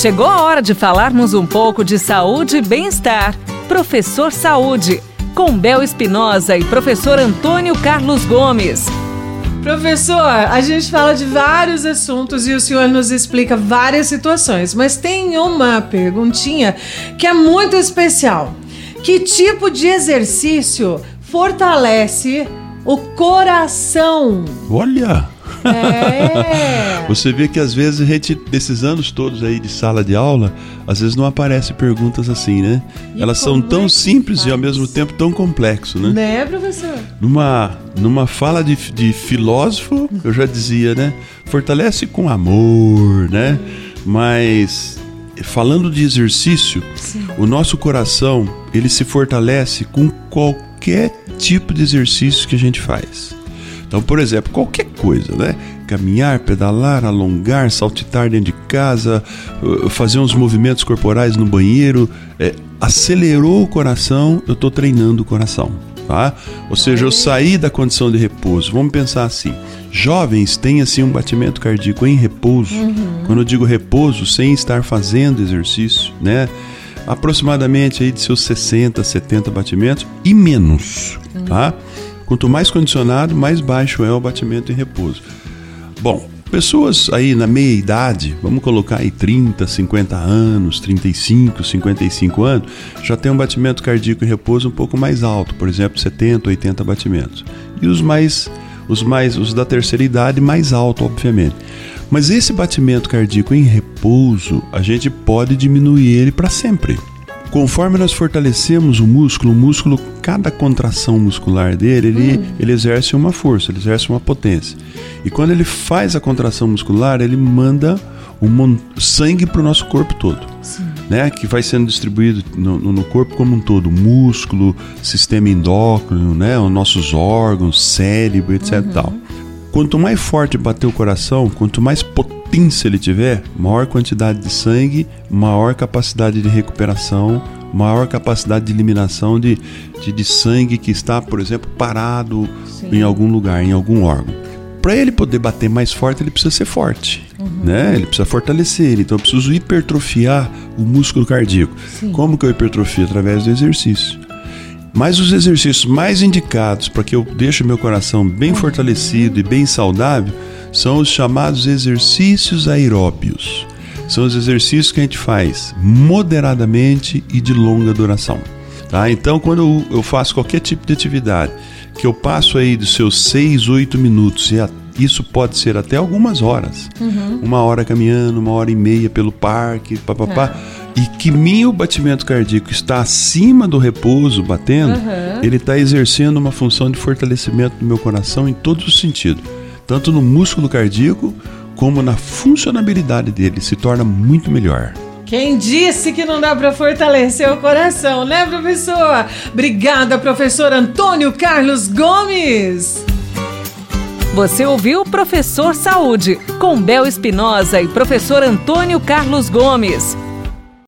Chegou a hora de falarmos um pouco de saúde e bem-estar. Professor Saúde, com Bel Espinosa e professor Antônio Carlos Gomes. Professor, a gente fala de vários assuntos e o senhor nos explica várias situações, mas tem uma perguntinha que é muito especial. Que tipo de exercício fortalece o coração? Olha! É. Você vê que às vezes gente, desses anos todos aí de sala de aula, às vezes não aparecem perguntas assim, né? E Elas são é tão que simples e ao faz? mesmo tempo tão complexo, né? Né, professor? Numa, numa fala de, de filósofo, eu já dizia, né? Fortalece com amor, né? Mas falando de exercício, o nosso coração, ele se fortalece com qualquer tipo de exercício que a gente faz. Então, por exemplo, qualquer coisa, né? Caminhar, pedalar, alongar, saltitar dentro de casa, uh, fazer uns movimentos corporais no banheiro, é, acelerou o coração, eu estou treinando o coração, tá? Ou seja, eu saí da condição de repouso. Vamos pensar assim: jovens têm assim um batimento cardíaco em repouso. Quando eu digo repouso, sem estar fazendo exercício, né? Aproximadamente aí de seus 60, 70 batimentos e menos, tá? Quanto mais condicionado, mais baixo é o batimento em repouso. Bom, pessoas aí na meia idade, vamos colocar aí 30, 50 anos, 35, 55 anos, já tem um batimento cardíaco em repouso um pouco mais alto, por exemplo, 70, 80 batimentos. E os mais os mais os da terceira idade mais alto, obviamente. Mas esse batimento cardíaco em repouso, a gente pode diminuir ele para sempre. Conforme nós fortalecemos o músculo, o músculo, cada contração muscular dele, ele, ele exerce uma força, ele exerce uma potência. E quando ele faz a contração muscular, ele manda um sangue para o nosso corpo todo. Né, que vai sendo distribuído no, no- corpo como um todo, músculo, sistema endócrino, né, os nossos órgãos, cérebro, etc. e Tal. Quanto mais forte bater o coração, quanto mais potência ele tiver, maior quantidade de sangue, maior capacidade de recuperação, maior capacidade de eliminação de, de, de sangue que está, por exemplo, parado em algum lugar, em algum órgão. Para ele poder bater mais forte, ele precisa ser forte, né? Ele precisa fortalecer. Então eu preciso hipertrofiar o músculo cardíaco. Como que eu hipertrofio? Através do exercício. Mas os exercícios mais indicados para que eu deixe meu coração bem fortalecido e bem saudável são os chamados exercícios aeróbios. São os exercícios que a gente faz moderadamente e de longa duração. Tá? Então, quando eu, faço qualquer tipo de atividade, que eu passo aí dos seus 6, 8 minutos, e isso pode ser até algumas horas, uma hora caminhando, uma hora e meia pelo parque, papapá, e que meu batimento cardíaco está acima do repouso batendo, ele está exercendo uma função de fortalecimento do meu coração em todos os sentidos, tanto no músculo cardíaco como na funcionabilidade dele, se torna muito melhor. Quem disse que não dá para fortalecer o coração, né, professor? Obrigada, professor Antônio Carlos Gomes. Você ouviu Professor Saúde, com Bel Espinosa e professor Antônio Carlos Gomes.